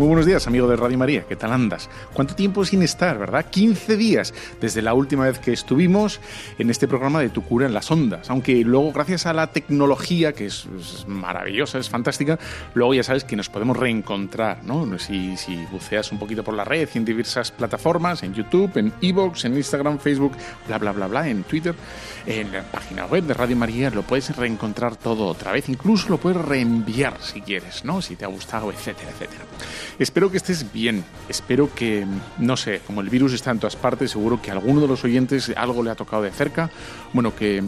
Muy buenos días, amigo de Radio María. ¿Qué tal andas? ¿Cuánto tiempo sin estar, verdad? 15 días desde la última vez que estuvimos en este programa de Tu cura en las ondas. Aunque luego, gracias a la tecnología, que es, maravillosa, es fantástica, luego ya sabes que nos podemos reencontrar, ¿no? Si, si buceas un poquito por la red, en diversas plataformas, en YouTube, en Evox, en Instagram, Facebook, bla, bla, bla, bla, en Twitter, en la página web de Radio María, lo puedes reencontrar todo otra vez. Incluso lo puedes reenviar si quieres, ¿no? Si te ha gustado, etcétera, etcétera. Espero que estés bien, espero que, no sé, como el virus está en todas partes, seguro que a alguno de los oyentes algo le ha tocado de cerca, bueno, que,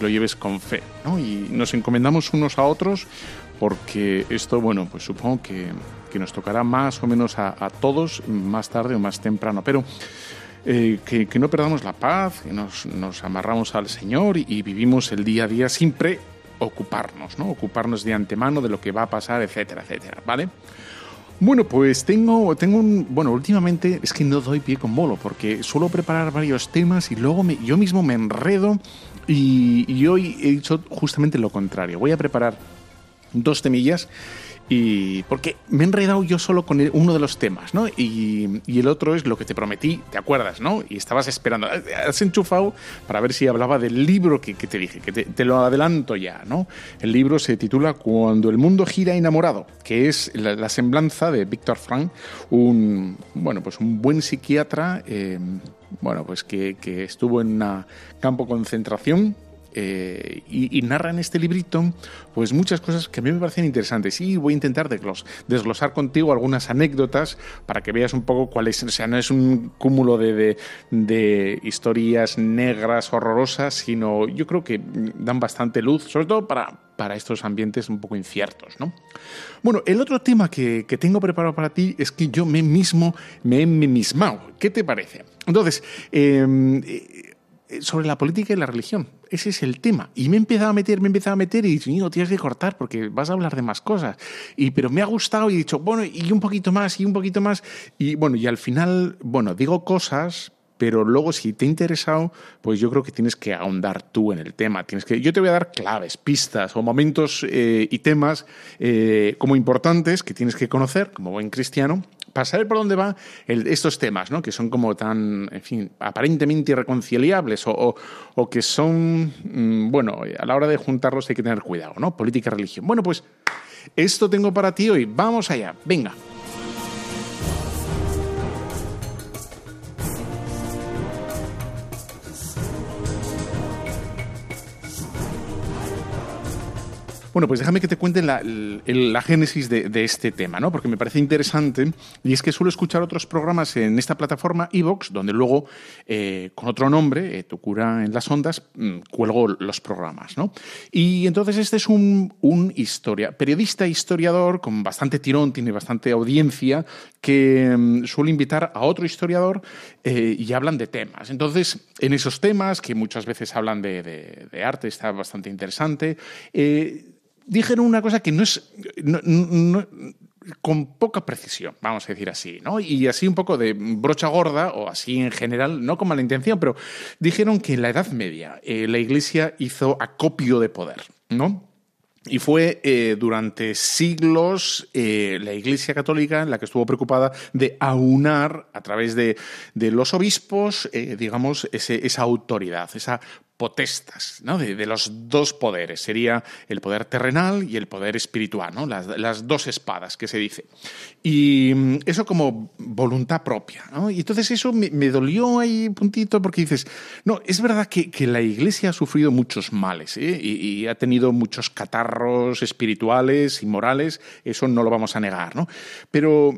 lo lleves con fe, ¿no? Y nos encomendamos unos a otros porque esto, bueno, pues supongo que, nos tocará más o menos a, todos más tarde o más temprano, pero... Eh, que, no perdamos la paz, que nos, amarramos al Señor y, vivimos el día a día siempre ocuparnos, ¿no? Ocuparnos de antemano de lo que va a pasar, etcétera, etcétera, ¿vale? Bueno, pues tengo, tengo un. Bueno, últimamente es que no doy pie con bolo, porque suelo preparar varios temas y luego yo mismo me enredo. Y, y hoy he hecho justamente lo contrario. Voy a preparar dos temillas y porque me he enredado yo solo con uno de los temas, ¿no? Y, el otro es lo que te prometí, ¿te acuerdas, no? Y estabas esperando, has enchufado para ver si hablaba del libro que, te dije, que te, lo adelanto ya, ¿no? El libro se titula Cuando el mundo gira enamorado, que es la, semblanza de Víctor Frank, un, bueno, pues un buen psiquiatra, eh, bueno, pues que, que estuvo en un campo de concentración eh, y, narra en este librito pues muchas cosas que a mí me parecen interesantes y voy a intentar desglosar contigo algunas anécdotas para que veas un poco cuál es, o sea, no es un cúmulo de, de, historias negras, horrorosas, sino yo creo que dan bastante luz, sobre todo para, para estos ambientes un poco inciertos. ¿no? Bueno, el otro tema que, tengo preparado para ti es que yo me mismo me he mismado. ¿Qué te parece? Entonces, em, sobre la política y la religión. Ese es el tema. Y me he empezado a meter, me he empezado a meter y dicho, no, tienes que cortar porque vas a hablar de más cosas. Y, pero me ha gustado y he dicho, bueno, y un poquito más, y un poquito más. Y bueno, y al final, bueno, digo cosas, pero luego si te ha interesado, pues yo creo que tienes que ahondar tú en el tema. Tienes que, yo te voy a dar claves, pistas o momentos eh, y temas eh, como importantes que tienes que conocer como buen cristiano para saber por dónde van estos temas, ¿no? que son como tan, en fin, aparentemente irreconciliables o, que son, mm, bueno, a la hora de juntarlos hay que tener cuidado, ¿no? Política y religión. Bueno, pues esto tengo para ti hoy. Vamos allá. Venga. Bueno, pues déjame que te cuente la, génesis de, este tema, ¿no? Porque me parece interesante y es que suelo escuchar otros programas en esta plataforma Evox, donde luego, eh, con otro nombre, eh, Tu cura en las ondas, mm, cuelgo los programas, ¿no? Y entonces este es un, historia, periodista historiador con bastante tirón, tiene bastante audiencia, que mm, suele invitar a otro historiador eh, y hablan de temas. Entonces, en esos temas, que muchas veces hablan de, arte, está bastante interesante, dijeron una cosa que no es... con poca precisión, vamos a decir así, ¿no? Y así un poco de brocha gorda, o así en general, no con mala intención, pero dijeron que en la Edad Media eh, la Iglesia hizo acopio de poder, ¿no? Y fue eh, durante siglos eh, la Iglesia Católica la que estuvo preocupada de aunar a través de, los obispos, digamos, esa autoridad, esa potestas, ¿no? de, los dos poderes. Sería el poder terrenal y el poder espiritual, ¿no? las, dos espadas que se dice. Y mm, eso como voluntad propia. ¿no? Y entonces eso me, dolió ahí un puntito porque dices, no, es verdad que, la Iglesia ha sufrido muchos males ¿eh? y, y, ha tenido muchos catarros espirituales y morales, eso no lo vamos a negar, ¿no? Pero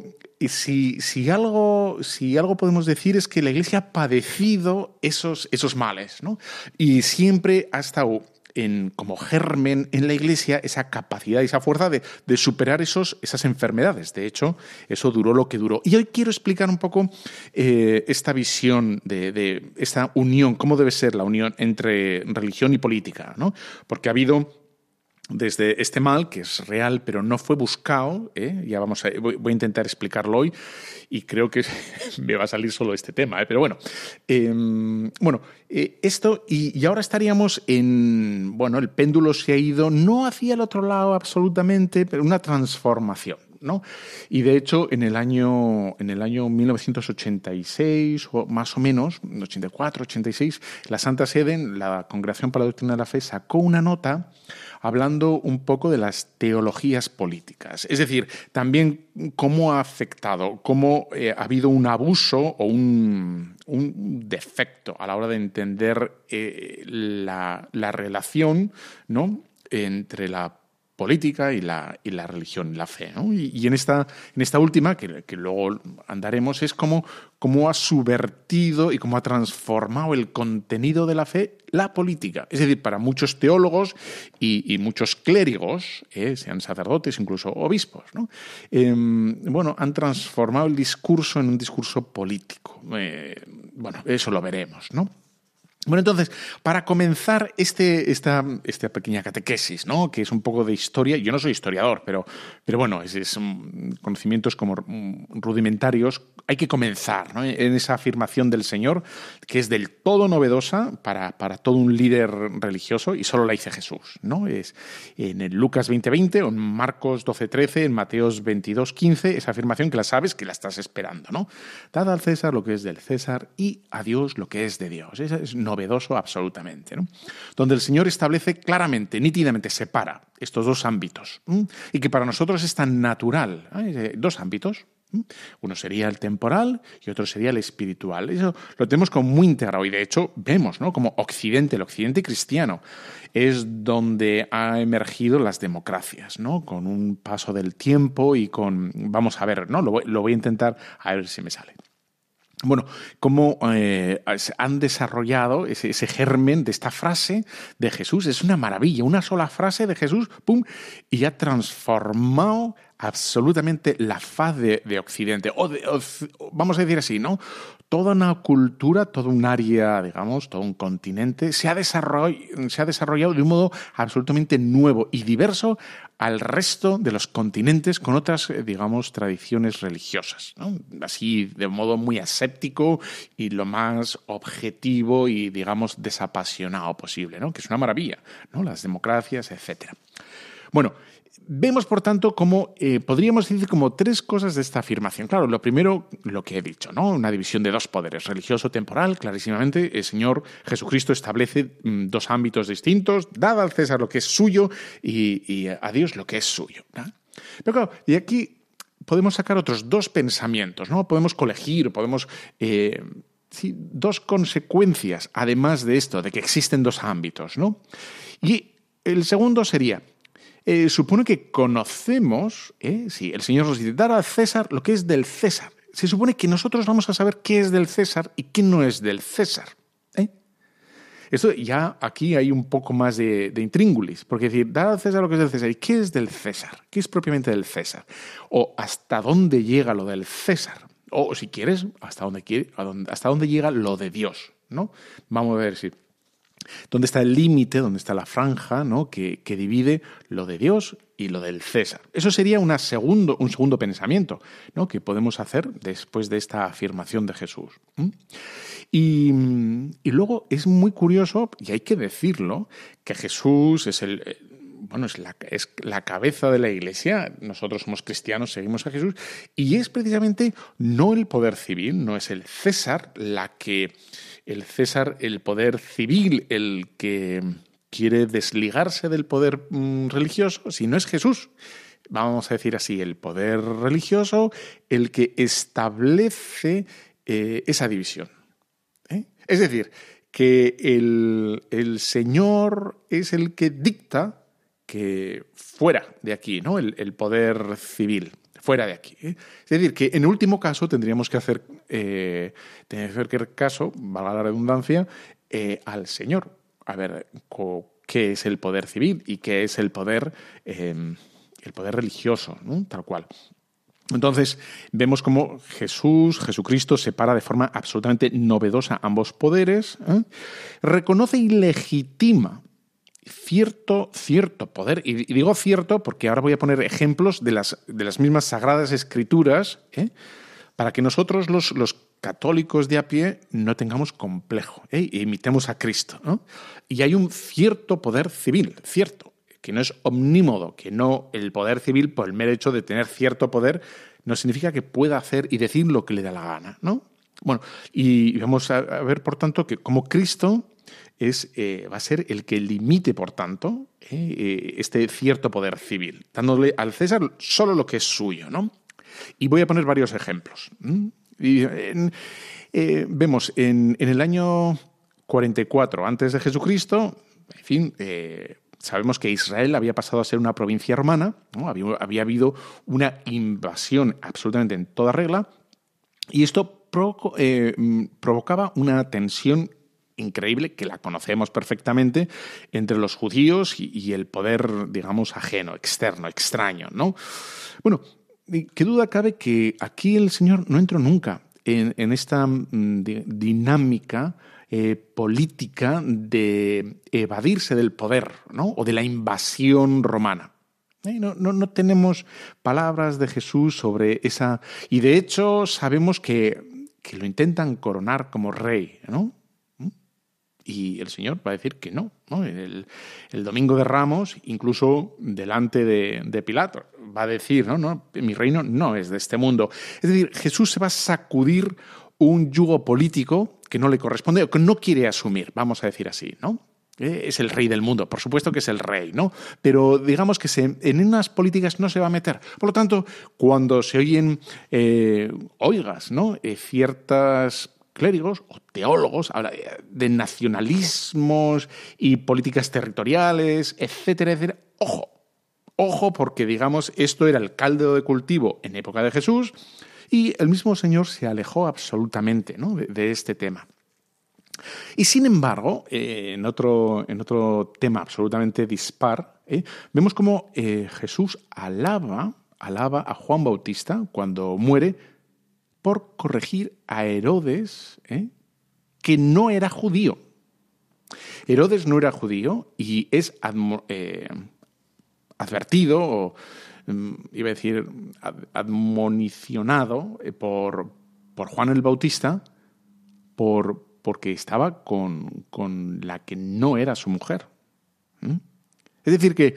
si, si, algo, si algo podemos decir es que la Iglesia ha padecido esos, esos males, ¿no? Y siempre ha estado en, como germen en la Iglesia esa capacidad y esa fuerza de, de, superar esos, esas enfermedades. De hecho, eso duró lo que duró. Y hoy quiero explicar un poco eh, esta visión de, de, esta unión, cómo debe ser la unión entre religión y política, ¿no? Porque ha habido desde este mal, que es real, pero no fue buscado. ¿eh? Ya vamos voy, a intentar explicarlo hoy y creo que me va a salir solo este tema. ¿eh? Pero bueno, em, bueno, eh, esto y, ahora estaríamos en, bueno, el péndulo se ha ido no hacia el otro lado absolutamente, pero una transformación. ¿no? Y de hecho, en el año, en el año 1986, o más o menos, 84, 86, la Santa Sede, la Congregación para la Doctrina de la Fe, sacó una nota hablando un poco de las teologías políticas. Es decir, también cómo ha afectado, cómo eh, ha habido un abuso o un, defecto a la hora de entender eh, la, la, relación ¿no? entre la política y la, y la religión, la fe. Y, en, esta, en esta última, que, luego andaremos, es cómo, cómo ha subvertido y cómo ha transformado el contenido de la fe la política. Es decir, para muchos teólogos y, muchos clérigos, eh, sean sacerdotes, incluso obispos, em, bueno, han transformado el discurso en un discurso político. Eh, bueno, eso lo veremos, ¿no? Bueno, entonces, para comenzar este, esta, esta, pequeña catequesis, ¿no? que es un poco de historia, yo no soy historiador, pero, pero bueno, es, conocimientos como rudimentarios, hay que comenzar en esa afirmación del Señor, que es del todo novedosa para, para todo un líder religioso y solo la dice Jesús. ¿no? Es en el Lucas 20:20, en Marcos 12:13, en Mateos 22:15, esa afirmación que la sabes, que la estás esperando. ¿no? Dad al César lo que es del César y a Dios lo que es de Dios. Esa es novedoso absolutamente, donde el Señor establece claramente, nítidamente, separa estos dos ámbitos y que para nosotros es tan natural. ¿eh? Dos ámbitos, uno sería el temporal y otro sería el espiritual. Eso lo tenemos como muy integrado y de hecho vemos ¿no? como Occidente, el Occidente cristiano, es donde ha emergido las democracias, ¿no? con un paso del tiempo y con, vamos a ver, ¿no? lo, lo voy a intentar a ver si me sale bueno, cómo eh, han desarrollado ese, germen de esta frase de Jesús. Es una maravilla, una sola frase de Jesús, ¡pum! Y ha transformado absolutamente la faz de, Occidente. O, vamos a decir así, ¿no? Toda una cultura, todo un área, digamos, todo un continente se ha, se ha desarrollado de un modo absolutamente nuevo y diverso al resto de los continentes con otras, eh, digamos, tradiciones religiosas. Así, de modo muy aséptico y lo más objetivo y, digamos, desapasionado posible, ¿no? que es una maravilla, ¿no? las democracias, etc. Bueno, Vemos, por tanto, como eh, podríamos decir como tres cosas de esta afirmación. Claro, lo primero, lo que he dicho, ¿no? Una división de dos poderes, religioso-temporal, clarísimamente. El Señor Jesucristo establece mm, dos ámbitos distintos, dada al César lo que es suyo y, a Dios lo que es suyo. Pero claro, y aquí podemos sacar otros dos pensamientos, ¿no? Podemos colegir, podemos. Eh, dos consecuencias, además de esto, de que existen dos ámbitos, ¿no? Y el segundo sería, eh, supone que conocemos, ¿eh? si el Señor nos dice, dar al César lo que es del César. Se supone que nosotros vamos a saber qué es del César y qué no es del César. ¿eh? Esto ya aquí hay un poco más de, intríngulis, porque decir, dar al César lo que es del César y qué es del César, qué es propiamente del César, o hasta dónde llega lo del César, o si quieres, hasta dónde, hasta dónde llega lo de Dios. ¿no? Vamos a ver si ¿Dónde está el límite, dónde está la franja ¿no? que, divide lo de Dios y lo del César? Eso sería segundo, un segundo pensamiento ¿no? que podemos hacer después de esta afirmación de Jesús. Y, luego es muy curioso, y hay que decirlo, que Jesús es el, bueno, es la, es la, cabeza de la iglesia, nosotros somos cristianos, seguimos a Jesús, y es precisamente no el poder civil, no es el César la que el César, el poder civil, el que quiere desligarse del poder mm, religioso, si no es Jesús. Vamos a decir así, el poder religioso, el que establece eh, esa división. ¿eh? Es decir, que el, Señor es el que dicta que fuera de aquí, ¿no? el poder civil fuera de aquí. ¿eh? Es decir, que en último caso tendríamos que hacer, eh, que caso, valga la redundancia, eh, al Señor. A ver, qué es el poder civil y qué es el poder, em, el poder religioso, tal cual. Entonces, vemos cómo Jesús, Jesucristo, separa de forma absolutamente novedosa ambos poderes, ¿eh? reconoce y legitima cierto, cierto poder, y digo cierto porque ahora voy a poner ejemplos de las, de las mismas sagradas escrituras, ¿eh? Para que nosotros los, los, católicos de a pie no tengamos complejo e imitemos a Cristo. Y hay un cierto poder civil, cierto, que no es omnímodo, que no el poder civil, por el mero hecho de tener cierto poder, no significa que pueda hacer y decir lo que le da la gana. ¿no? Bueno, y vamos a ver, por tanto, que como Cristo es, eh, va a ser el que limite, por tanto, eh, este cierto poder civil, dándole al César solo lo que es suyo. ¿no? Y voy a poner varios ejemplos. vemos en, el año 44 antes de Jesucristo, en fin, sabemos que Israel había pasado a ser una provincia romana, había, habido una invasión absolutamente en toda regla, y esto provocaba una tensión increíble, que la conocemos perfectamente, entre los judíos y, el poder, digamos, ajeno, externo, extraño, ¿no? Bueno, qué duda cabe que aquí el Señor no entró nunca en, esta mm, dinámica eh, política de evadirse del poder, ¿no? O de la invasión romana. Eh, no, no, no, tenemos palabras de Jesús sobre esa. Y de hecho, sabemos que, que lo intentan coronar como rey, ¿no? Y el Señor va a decir que no. El, domingo de Ramos, incluso delante de, Pilato, va a decir, no, no, mi reino no es de este mundo. Es decir, Jesús se va a sacudir un yugo político que no le corresponde o que no quiere asumir, vamos a decir así, ¿no? Eh, es el rey del mundo, por supuesto que es el rey, ¿no? Pero digamos que se, en unas políticas no se va a meter. Por lo tanto, cuando se oyen eh, oigas, ¿no? Eh, ciertas clérigos o teólogos, habla de nacionalismos y políticas territoriales, etcétera, etcétera. Ojo, ojo, porque digamos, esto era el caldo de cultivo en época de Jesús y el mismo Señor se alejó absolutamente de, este tema. Y sin embargo, eh, en, otro, en, otro, tema absolutamente dispar, eh, vemos cómo eh, Jesús alaba, alaba a Juan Bautista cuando muere por corregir a Herodes, ¿eh? que no era judío. Herodes no era judío y es eh, advertido, o mm, iba a decir, admonicionado eh, por, por, Juan el Bautista por, porque estaba con, con, la que no era su mujer. Es decir, que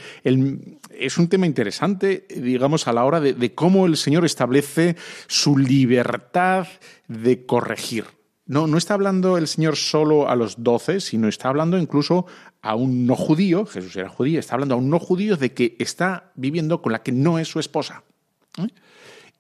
es un tema interesante, digamos, a la hora de, cómo el Señor establece su libertad de corregir. No, no está hablando el Señor solo a los doce, sino está hablando incluso a un no judío, Jesús era judío, está hablando a un no judío de que está viviendo con la que no es su esposa. ¿eh?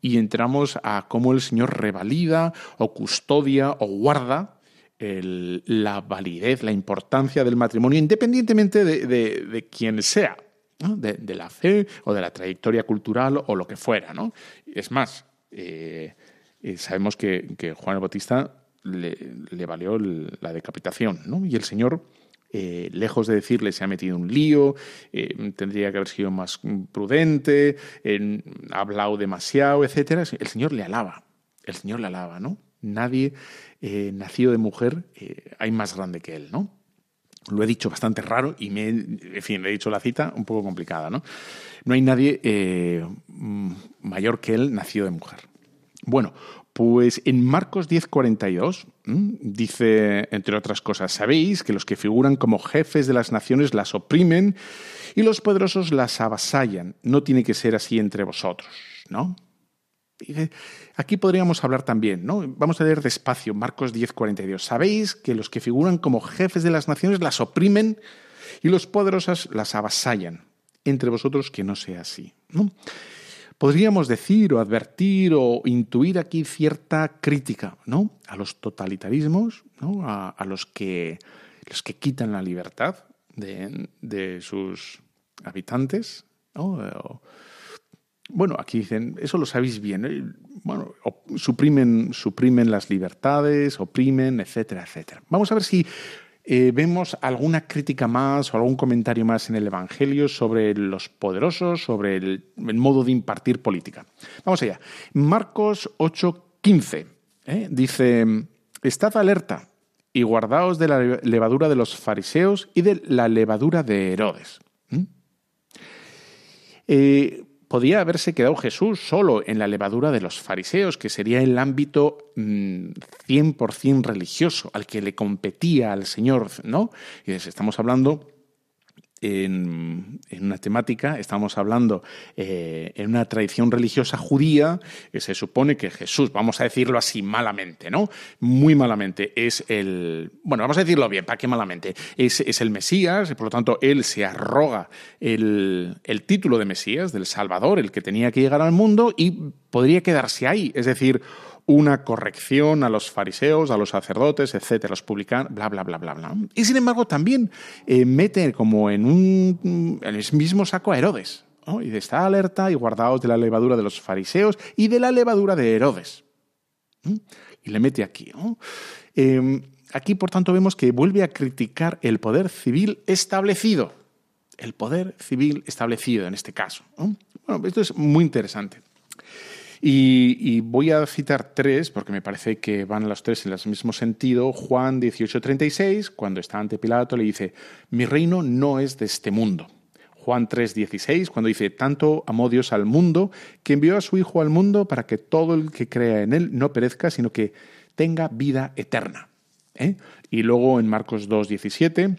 Y entramos a cómo el Señor revalida o custodia o guarda la validez, la importancia del matrimonio, independientemente de, quién sea, de, la fe o de la trayectoria cultural o lo que fuera. Es más, eh, eh, sabemos que, Juan el Bautista le, valió la decapitación, ¿no? y el Señor... Eh, lejos de decirle se ha metido un lío, tendría que haber sido más prudente, ha hablado demasiado, etc. El Señor le alaba, el Señor le alaba, ¿no? Nadie eh, nacido de mujer eh, hay más grande que él, ¿no? Lo he dicho bastante raro y me, en fin, he dicho la cita un poco complicada, ¿no? No hay nadie eh, mayor que él nacido de mujer. Bueno, pues en Marcos 10:42 dice, entre otras cosas, sabéis que los que figuran como jefes de las naciones las oprimen y los poderosos las avasallan. No tiene que ser así entre vosotros, ¿no? Aquí podríamos hablar también, ¿no? Vamos a leer despacio, Marcos 10, 42. Sabéis que los que figuran como jefes de las naciones las oprimen y los poderosos las avasallan. Entre vosotros que no sea así. Podríamos decir o advertir o intuir aquí cierta crítica ¿no? a los totalitarismos, ¿no? a, los, que, los que quitan la libertad de, de sus habitantes. ¿no? Bueno, aquí dicen, eso lo sabéis bien. ¿eh? Bueno, suprimen, suprimen las libertades, oprimen, etcétera, etcétera. Vamos a ver si eh, vemos alguna crítica más o algún comentario más en el Evangelio sobre los poderosos, sobre el, modo de impartir política. Vamos allá. Marcos 8:15 ¿eh? dice, estad alerta y guardaos de la levadura de los fariseos y de la levadura de Herodes. Eh, podía haberse quedado Jesús solo en la levadura de los fariseos, que sería el ámbito 100% mm, religioso, al que le competía al Señor, ¿no? Y estamos hablando en, una temática, estamos hablando eh, en una tradición religiosa judía, que se supone que Jesús, vamos a decirlo así malamente, ¿no? Muy malamente, es el, bueno, vamos a decirlo bien, ¿para qué malamente? Es, es el Mesías, por lo tanto, él se arroga el, el título de Mesías, del Salvador, el que tenía que llegar al mundo, y podría quedarse ahí, es decir, una corrección a los fariseos, a los sacerdotes, etcétera, los publicanos, bla, bla, bla, bla, bla. Y sin embargo también eh, mete como en, un, en el mismo saco a Herodes. Y de esta alerta y guardaos de la levadura de los fariseos y de la levadura de Herodes. Y le mete aquí. Em, aquí, por tanto, vemos que vuelve a criticar el poder civil establecido. El poder civil establecido en este caso. Bueno, esto es muy interesante. Y, voy a citar tres, porque me parece que van los tres en el mismo sentido. Juan 18:36, cuando está ante Pilato, le dice, mi reino no es de este mundo. Juan 3:16, cuando dice, tanto amó Dios al mundo, que envió a su Hijo al mundo para que todo el que crea en él no perezca, sino que tenga vida eterna. ¿eh? Y luego en Marcos 2:17,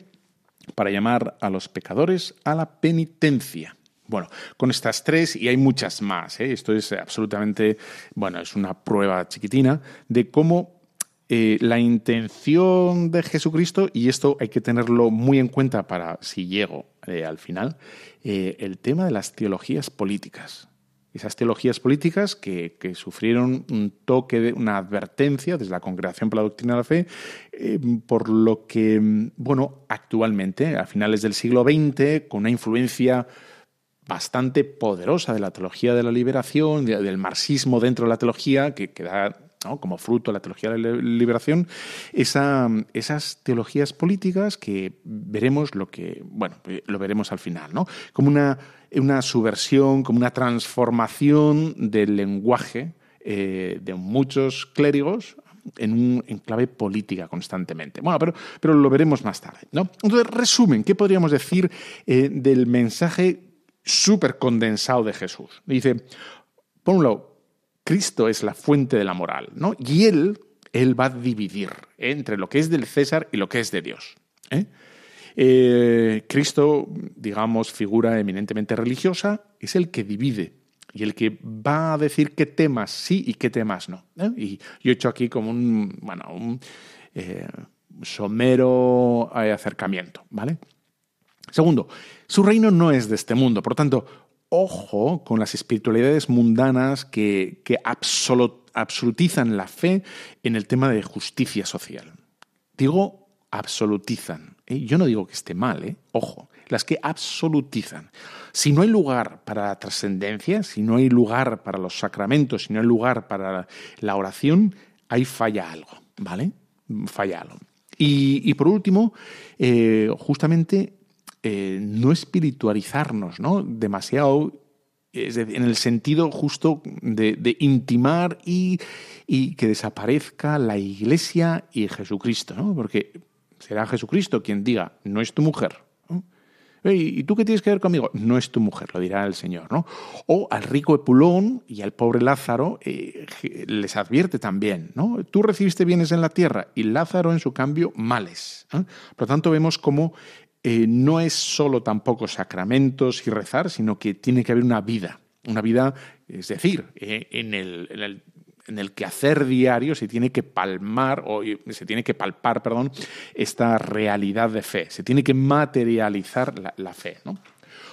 para llamar a los pecadores a la penitencia. Bueno, con estas tres y hay muchas más. ¿eh? Esto es absolutamente, bueno, es una prueba chiquitina de cómo eh, la intención de Jesucristo, y esto hay que tenerlo muy en cuenta para si llego eh, al final, el tema de las teologías políticas. Esas teologías políticas que, sufrieron un toque, de, una advertencia desde la Congregación para la Doctrina de la Fe, por lo que, bueno, actualmente, a finales del siglo XX, con una influencia bastante poderosa de la teología de la liberación, del marxismo dentro de la teología, que, da como fruto la teología de la liberación, esas teologías políticas que veremos lo que, bueno, lo veremos al final, ¿no? Como una, una subversión, como una transformación del lenguaje eh, de muchos clérigos en un en clave política constantemente. Bueno, pero, pero lo veremos más tarde. Entonces, resumen, ¿qué podríamos decir eh, del mensaje súper condensado de Jesús. Dice, por un lado, Cristo es la fuente de la moral, ¿no? Y él, él va a dividir entre lo que es del César y lo que es de Dios. ¿eh? Eh, Cristo, digamos, figura eminentemente religiosa, es el que divide y el que va a decir qué temas sí y qué temas no. ¿eh? Y yo he hecho aquí como un, bueno, un somero acercamiento, ¿vale? Segundo, su reino no es de este mundo, por tanto, ojo con las espiritualidades mundanas que, absolutizan la fe en el tema de justicia social. Digo, absolutizan. ¿eh? Yo no digo que esté mal, ¿eh? ojo, las que absolutizan. Si no hay lugar para la trascendencia, si no hay lugar para los sacramentos, si no hay lugar para la oración, ahí falla algo, ¿vale? Falla algo. Y, por último, eh, justamente eh, no espiritualizarnos ¿no? demasiado en el sentido justo de, intimar y, que desaparezca la iglesia y Jesucristo, ¿no? porque será Jesucristo quien diga, no es tu mujer. ¿Y tú qué tienes que ver conmigo? No es tu mujer, lo dirá el Señor. ¿no? O al rico Epulón y al pobre Lázaro eh, les advierte también, ¿no? Tú recibiste bienes en la tierra y Lázaro en su cambio males. Por lo tanto vemos cómo eh, no es solo tampoco sacramentos y rezar, sino que tiene que haber una vida, una vida, es decir, eh, en, el, en, el, en, el, quehacer diario se tiene que palmar, o se tiene que palpar, perdón, esta realidad de fe, se tiene que materializar la, la fe, ¿no?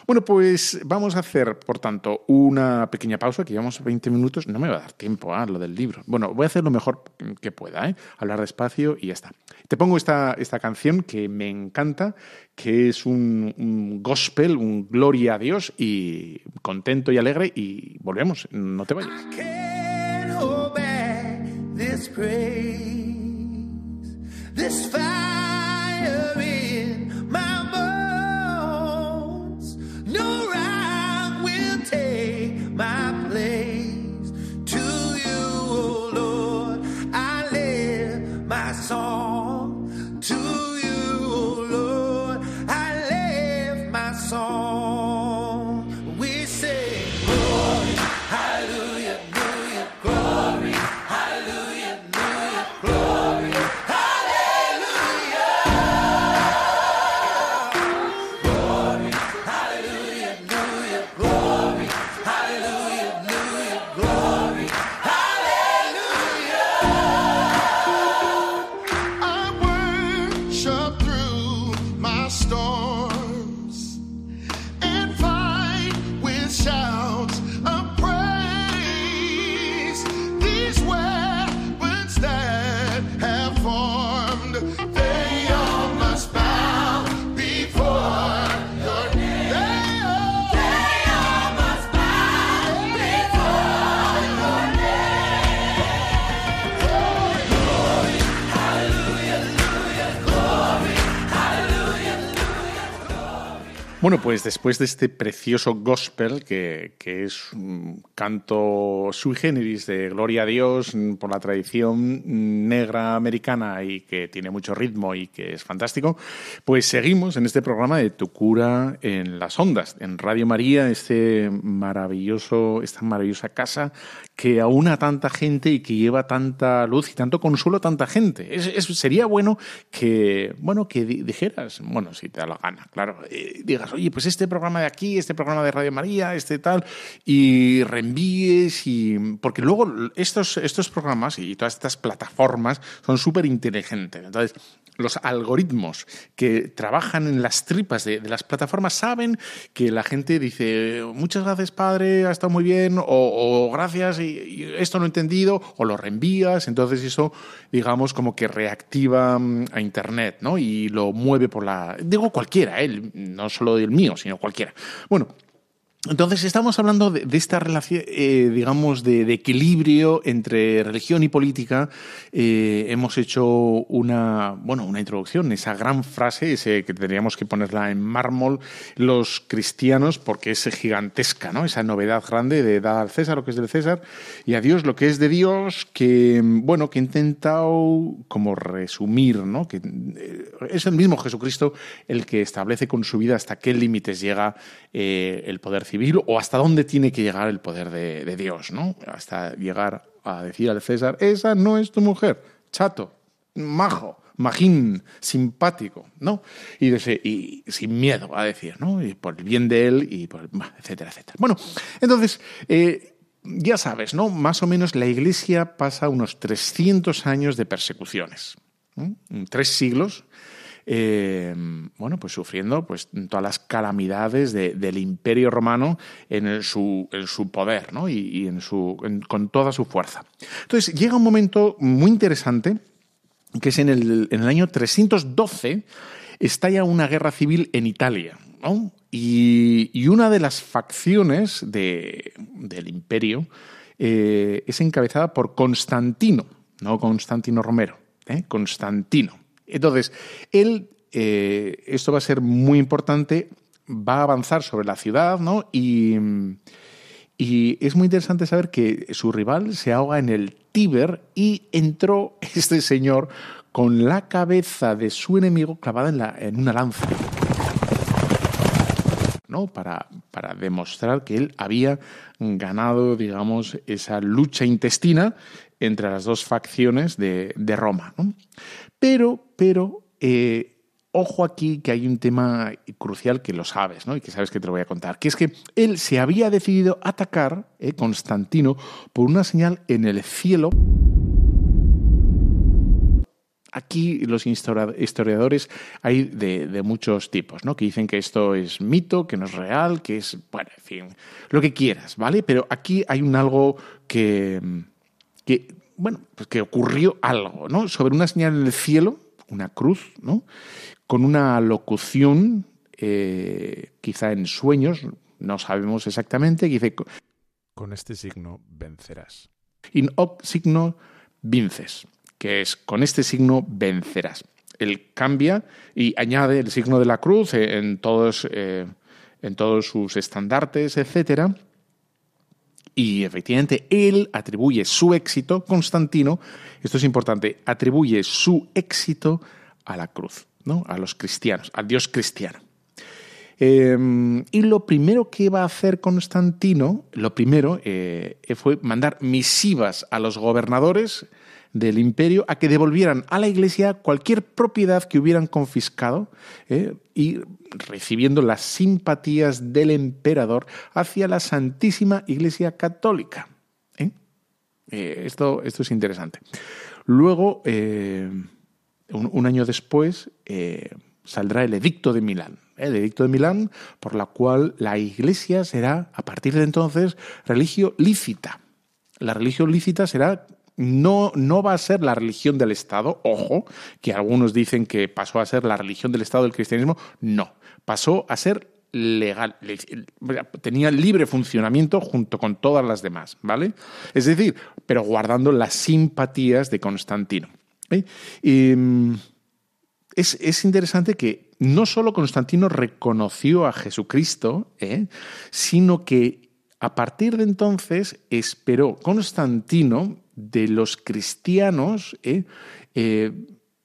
Bueno, pues vamos a hacer, por tanto, una pequeña pausa, que llevamos 20 minutos, no me va a dar tiempo a ¿eh? lo del libro. Bueno, voy a hacer lo mejor que pueda, ¿eh? hablar despacio y ya está. Te pongo esta, esta canción que me encanta, que es un, gospel, un gloria a Dios y contento y alegre y volvemos, no te vayas. Bueno, pues después de este precioso gospel, que, es un canto sui generis de gloria a Dios por la tradición negra americana y que tiene mucho ritmo y que es fantástico, pues seguimos en este programa de Tu cura en las ondas, en Radio María, este maravilloso, esta maravillosa casa que aúna a tanta gente y que lleva tanta luz y tanto consuelo a tanta gente. Es, sería bueno que, bueno, que dijeras, bueno, si te da la gana, claro, eh, digas, oye, pues este programa de aquí, este programa de Radio María, este tal, y reenvíes, y porque luego estos, estos programas y todas estas plataformas son súper inteligentes. Entonces, los algoritmos que trabajan en las tripas de, las plataformas saben que la gente dice muchas gracias padre, ha estado muy bien, o, gracias, y, esto no he entendido, o lo reenvías, entonces eso, digamos, como que reactiva mm, a Internet, ¿no? Y lo mueve por la... Digo cualquiera, ¿eh? no solo el mío, sino cualquiera. Bueno, entonces estamos hablando de, esta relación, eh, digamos, de, equilibrio entre religión y política. Eh, hemos hecho una, bueno, una introducción, esa gran frase, ese que tendríamos que ponerla en mármol los cristianos, porque es gigantesca, ¿no? Esa novedad grande de dar al César lo que es del César y a Dios lo que es de Dios, que, bueno, que he intentado como resumir, ¿no? Que eh, es el mismo Jesucristo el que establece con su vida hasta qué límites llega el poder civil o hasta dónde tiene que llegar el poder de, Dios, ¿no? Hasta llegar a decir al César, esa no es tu mujer, chato, majo, majín, simpático, ¿no? Y, y, sin miedo a decir, ¿no? Y por el bien de él, y por, etcétera, etcétera. Bueno, entonces, eh, ya sabes, ¿no? Más o menos la Iglesia pasa unos 300 años de persecuciones, tres siglos eh, bueno, pues sufriendo pues, todas las calamidades del imperio romano en, su, en su, poder ¿no? y, en su, con toda su fuerza. Entonces llega un momento muy interesante, que es en el, en el año 312, estalla una guerra civil en Italia. Y, una de las facciones de, del imperio eh, es encabezada por Constantino, no Constantino Romero, ¿eh? Constantino. Entonces, él, eh, esto va a ser muy importante, va a avanzar sobre la ciudad, ¿no? Y, es muy interesante saber que su rival se ahoga en el Tíber y entró este señor con la cabeza de su enemigo clavada en, en una lanza. ¿no? Para, para, demostrar que él había ganado, digamos, esa lucha intestina entre las dos facciones de, de Roma. ¿no? Pero, pero, eh, ojo aquí que hay un tema crucial que lo sabes, ¿no? Y que sabes que te lo voy a contar, que es que él se había decidido atacar, eh, Constantino, por una señal en el cielo. Aquí los historiadores hay de, muchos tipos, ¿no? Que dicen que esto es mito, que no es real, que es, bueno, en fin, lo que quieras, ¿vale? Pero aquí hay un algo que, que bueno, pues que ocurrió algo, ¿no? Sobre una señal en el cielo, una cruz, ¿no? Con una locución, eh, quizá en sueños, no sabemos exactamente, que dice... Con este signo vencerás. In hoc signo vinces, que es con este signo vencerás. Él cambia y añade el signo de la cruz en todos, eh, en todos sus estandartes, etcétera y efectivamente, él atribuye su éxito, Constantino, esto es importante, atribuye su éxito a la cruz, ¿no? a los cristianos, al Dios cristiano. Em, y lo primero que va a hacer Constantino, lo primero eh, fue mandar misivas a los gobernadores del imperio a que devolvieran a la iglesia cualquier propiedad que hubieran confiscado ¿eh? y recibiendo las simpatías del emperador hacia la Santísima Iglesia Católica. ¿eh? Eh, esto, esto, es interesante. Luego, un, año después, saldrá el Edicto de Milán. El Edicto de Milán, por la cual la Iglesia será, a partir de entonces, religio lícita. La religión lícita será no, no va a ser la religión del Estado, ojo, que algunos dicen que pasó a ser la religión del Estado del cristianismo, no, pasó a ser legal, tenía libre funcionamiento junto con todas las demás, ¿vale? Es decir, pero guardando las simpatías de Constantino. Y, mm, es, interesante que no solo Constantino reconoció a Jesucristo, ¿eh? sino que a partir de entonces esperó Constantino de los cristianos ¿eh? Eh,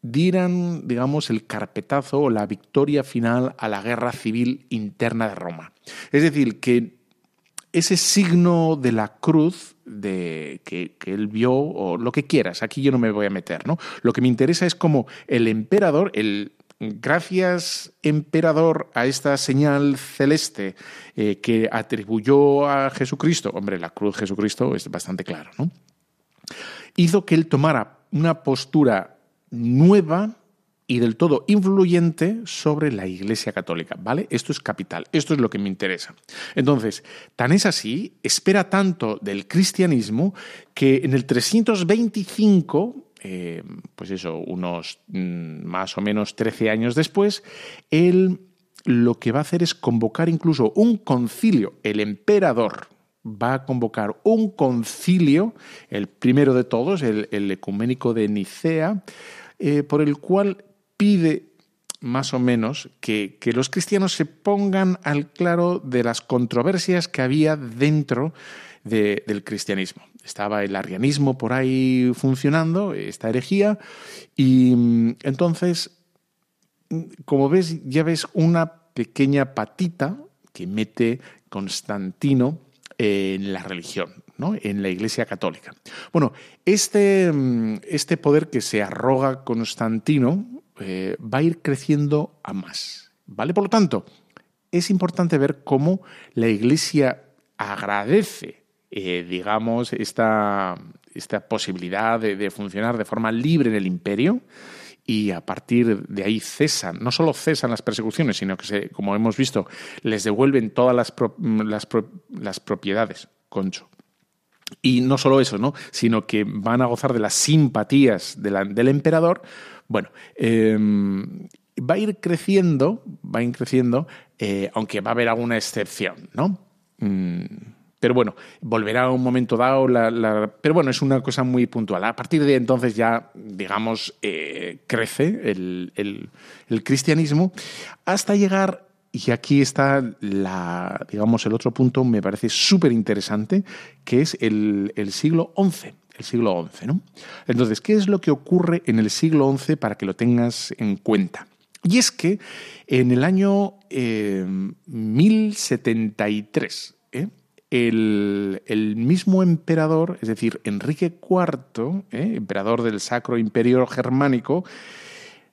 dieran, digamos, el carpetazo o la victoria final a la guerra civil interna de Roma. Es decir, que ese signo de la cruz de que, él vio o lo que quieras, aquí yo no me voy a meter, ¿no? Lo que me interesa es como el emperador, el gracias emperador a esta señal celeste eh, que atribuyó a Jesucristo, hombre, la cruz Jesucristo es bastante claro, ¿no? Hizo que él tomara una postura nueva y del todo influyente sobre la Iglesia Católica, ¿vale? Esto es capital, esto es lo que me interesa. Entonces, tan es así, espera tanto del cristianismo que en el 325, eh, pues eso, unos mm, más o menos 13 años después, él lo que va a hacer es convocar incluso un concilio, el emperador, va a convocar un concilio, el primero de todos, el, ecuménico de Nicea, eh, por el cual pide más o menos que, los cristianos se pongan al claro de las controversias que había dentro del cristianismo. Estaba el arianismo por ahí funcionando, esta herejía, y mm, entonces, mm, como ves, ya ves una pequeña patita que mete Constantino en la religión, ¿no? en la Iglesia Católica. Bueno, este, mm, este poder que se arroga Constantino, eh, va a ir creciendo a más. ¿Vale? Por lo tanto, es importante ver cómo la Iglesia agradece, eh, digamos, esta, esta posibilidad de, funcionar de forma libre en el imperio y a partir de ahí cesan, no solo cesan las persecuciones, sino que, se, como hemos visto, les devuelven todas las, las, propiedades, concho. Y no solo eso, ¿no? sino que van a gozar de las simpatías del emperador, bueno, em, va a ir creciendo, va a ir creciendo, eh, aunque va a haber alguna excepción, ¿no? Mm, pero bueno, volverá a un momento dado, pero bueno, es una cosa muy puntual. A partir de entonces ya, digamos, eh, crece el, cristianismo hasta llegar y aquí está la, digamos, el otro punto, me parece súper interesante, que es el, siglo XI el siglo XI. ¿no? Entonces, ¿qué es lo que ocurre en el siglo XI para que lo tengas en cuenta? Y es que en el año 1073, eh, ¿eh? el, mismo emperador, es decir, Enrique IV, ¿eh? emperador del Sacro Imperio Germánico,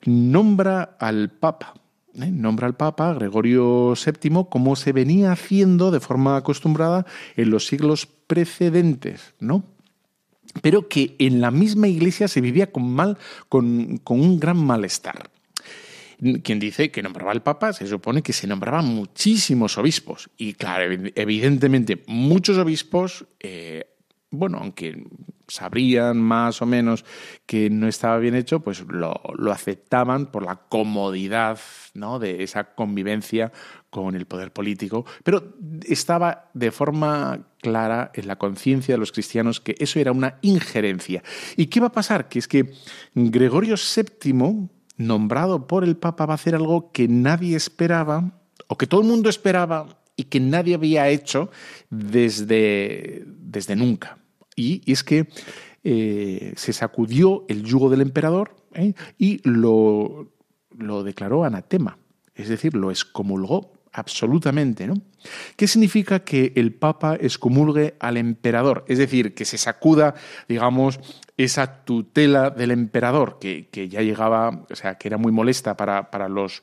nombra al Papa. Nombra al Papa Gregorio VII como se venía haciendo de forma acostumbrada en los siglos precedentes, ¿no? pero que en la misma iglesia se vivía con, mal, con, un gran malestar. Quien dice que nombraba al Papa, se supone que se nombraban muchísimos obispos. Y claro, evidentemente, muchos obispos, eh, bueno, aunque sabrían más o menos que no estaba bien hecho, pues lo, lo aceptaban por la comodidad ¿no? de esa convivencia con el poder político, pero estaba de forma clara en la conciencia de los cristianos que eso era una injerencia. ¿Y qué va a pasar? Que es que Gregorio VII, nombrado por el Papa, va a hacer algo que nadie esperaba, o que todo el mundo esperaba y que nadie había hecho desde, desde nunca. Y, es que eh, se sacudió el yugo del emperador ¿eh? y lo, lo declaró anatema, es decir, lo excomulgó absolutamente, ¿no? ¿Qué significa que el Papa excomulgue al emperador? Es decir, que se sacuda, digamos, esa tutela del emperador, que, ya llegaba, o sea, que era muy molesta para, para los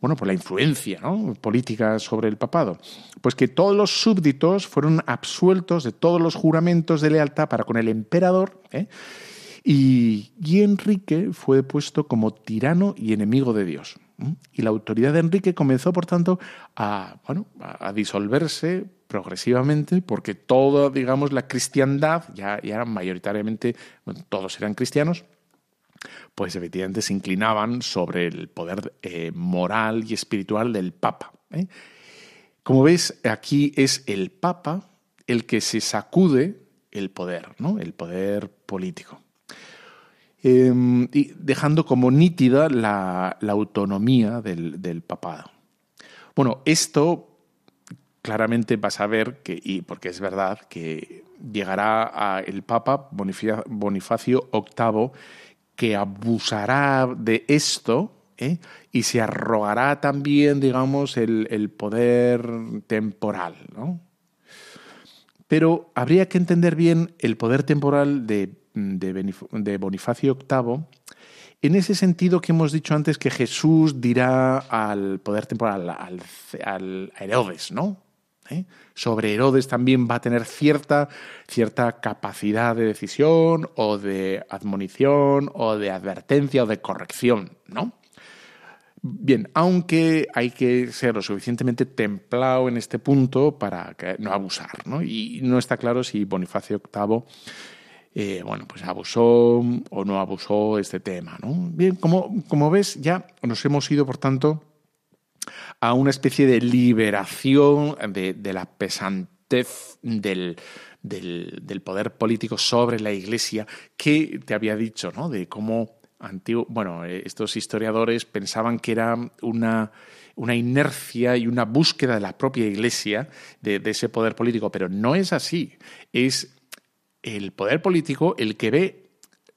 bueno, por la influencia política sobre el papado. Pues que todos los súbditos fueron absueltos de todos los juramentos de lealtad para con el emperador, ¿eh? y, y Enrique fue puesto como tirano y enemigo de Dios. Y la autoridad de Enrique comenzó, por tanto, a, bueno, a disolverse progresivamente, porque toda, digamos, la cristiandad, ya, ya eran mayoritariamente, todos eran cristianos, pues efectivamente se inclinaban sobre el poder eh, moral y espiritual del Papa. ¿eh? Como veis, aquí es el Papa el que se sacude el poder, ¿no? el poder político. Em, y dejando como nítida la, autonomía del, papado. Bueno, esto claramente vas a ver que, y porque es verdad, que llegará a el Papa Bonifacio VIII que abusará de esto ¿eh? y se arrogará también, digamos, el, poder temporal. ¿no? Pero habría que entender bien el poder temporal de, de, Bonifacio VIII en ese sentido que hemos dicho antes que Jesús dirá al poder temporal, al, a Herodes, ¿no? ¿eh? Sobre Herodes también va a tener cierta, cierta capacidad de decisión o de admonición o de advertencia o de corrección, ¿no? Bien, aunque hay que ser lo suficientemente templado en este punto para no abusar, ¿no? Y no está claro si Bonifacio VIII, eh, bueno, pues abusó o no abusó este tema, ¿no? Bien, como, como ves, ya nos hemos ido, por tanto, a una especie de liberación de, la pesantez del, del, poder político sobre la Iglesia que te había dicho, ¿no? De cómo antiguo, bueno, eh, estos historiadores pensaban que era una, una inercia y una búsqueda de la propia Iglesia de, ese poder político, pero no es así. Es el poder político el que ve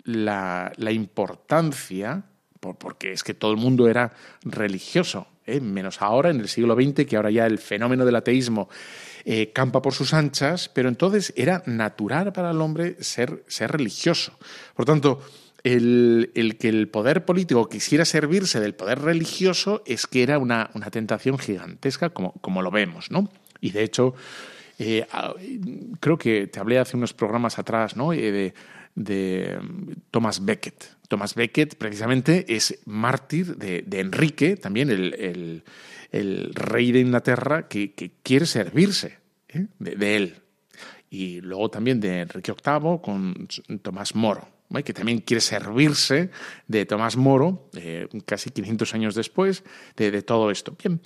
la, la importancia, porque es que todo el mundo era religioso, ¿eh? menos ahora, en el siglo XX, que ahora ya el fenómeno del ateísmo eh, campa por sus anchas, pero entonces era natural para el hombre ser, ser religioso. Por tanto, el, que el poder político quisiera servirse del poder religioso es que era una, una tentación gigantesca, como, como, lo vemos, ¿no? Y de hecho, eh, creo que te hablé hace unos programas atrás, ¿no? de, de Thomas Becket. Thomas Becket precisamente es mártir de, Enrique, también el, rey de Inglaterra, que, quiere servirse ¿eh? de, él. Y luego también de Enrique VIII con Tomás Moro, que también quiere servirse de Tomás Moro, eh, casi 500 años después, de, todo esto. Bien.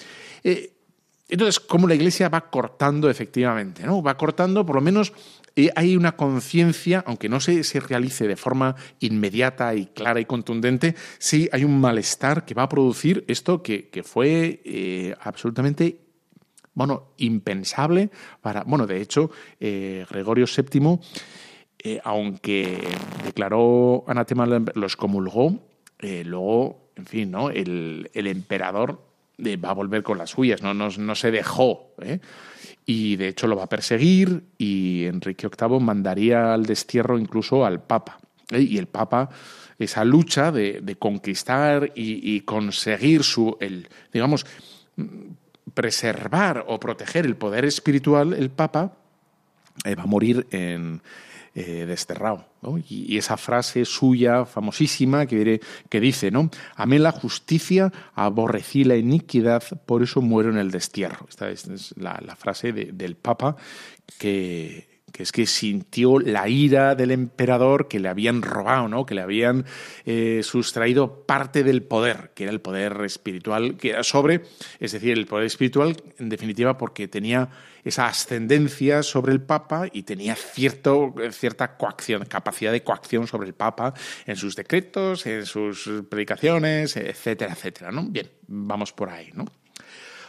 Eh, entonces, cómo la Iglesia va cortando efectivamente, ¿no? Va cortando por lo menos hay una conciencia, aunque no se, se, realice de forma inmediata y clara y contundente, sí hay un malestar que va a producir esto que, fue eh, absolutamente bueno, impensable para. Bueno, de hecho, eh, Gregorio VII, eh, aunque declaró anatema, los comulgó, luego, en fin, ¿no? El emperador va a volver con las suyas, no, no, no se dejó y de hecho lo va a perseguir y Enrique VIII mandaría al destierro incluso al Papa. ¿eh? Y el Papa, esa lucha de, conquistar y, conseguir su, el, digamos, preservar o proteger el poder espiritual, el Papa eh, va a morir en, eh, Y, esa frase suya famosísima que, que dice, ¿no? Amé la justicia, aborrecí la iniquidad, por eso muero en el destierro. Esta es, la, la, frase del Papa que, que es que sintió la ira del emperador que le habían robado, ¿no? que le habían eh, sustraído parte del poder, que era el poder espiritual, que era sobre, es decir, el poder espiritual, en definitiva, porque tenía esa ascendencia sobre el Papa y tenía cierto, cierta coacción, capacidad de coacción sobre el Papa en sus decretos, en sus predicaciones, etcétera, etcétera. ¿no? Bien, vamos por ahí, ¿no?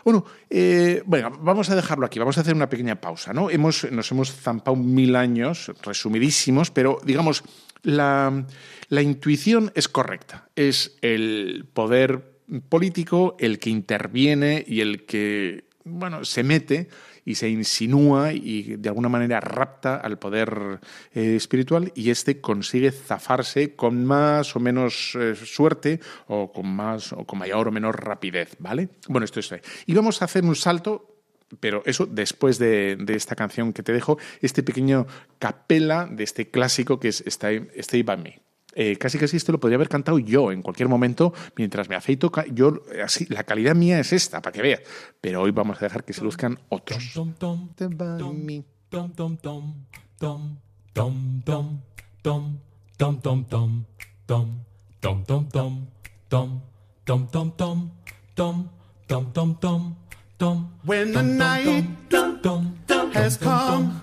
Bueno, eh, bueno, vamos a dejarlo aquí, vamos a hacer una pequeña pausa. ¿no? Hemos, nos hemos zampado mil años, resumidísimos, pero digamos, la, la intuición es correcta. Es el poder político el que interviene y el que bueno, se mete y se insinúa y de alguna manera rapta al poder eh, espiritual y éste consigue zafarse con más o menos eh, suerte o con más o con mayor o menor rapidez, ¿vale? Bueno, esto es. Y vamos a hacer un salto pero eso después de, esta canción que te dejo, este pequeño capela de este clásico que es Stay, Stay By Me. Eh, casi casi esto lo podría haber cantado yo en cualquier momento mientras me afeito. Yo, así, la calidad mía es esta, para que veas. Pero hoy vamos a dejar que se luzcan otros. When the night has come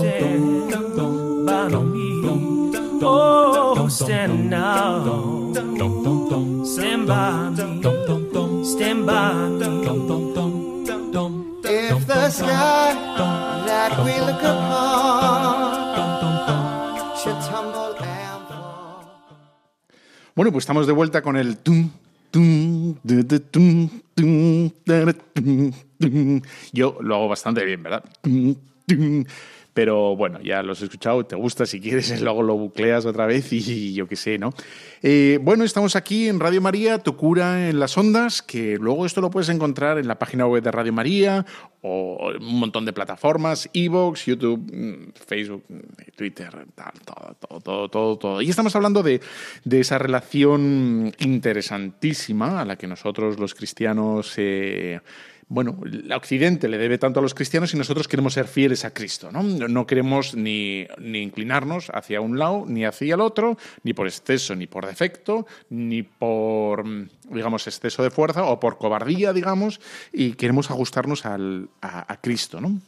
stand by me. Oh, stand now. Stand by me. Stand by me. If the sky that we look upon should tumble and fall. Bueno, pues estamos de vuelta con el tum, tum, tum, tum, da, tum, tum. Yo lo hago bastante bien, ¿verdad? Pero bueno, ya lo has escuchado, te gusta, si quieres luego lo bucleas otra vez y yo qué sé, ¿no? Eh, bueno, estamos aquí en Radio María, Tu cura en las ondas, que luego esto lo puedes encontrar en la página web de Radio María o un montón de plataformas, Evox, YouTube, mm, Facebook, mm, Twitter, tal, todo, todo, todo, todo, todo. Y estamos hablando de, de esa relación interesantísima a la que nosotros los cristianos... Eh, bueno, el Occidente le debe tanto a los cristianos y nosotros queremos ser fieles a Cristo, ¿no? No queremos ni, ni, inclinarnos hacia un lado ni hacia el otro, ni por exceso ni por defecto, ni por, digamos, exceso de fuerza o por cobardía, digamos, y queremos ajustarnos a, a Cristo, ¿no?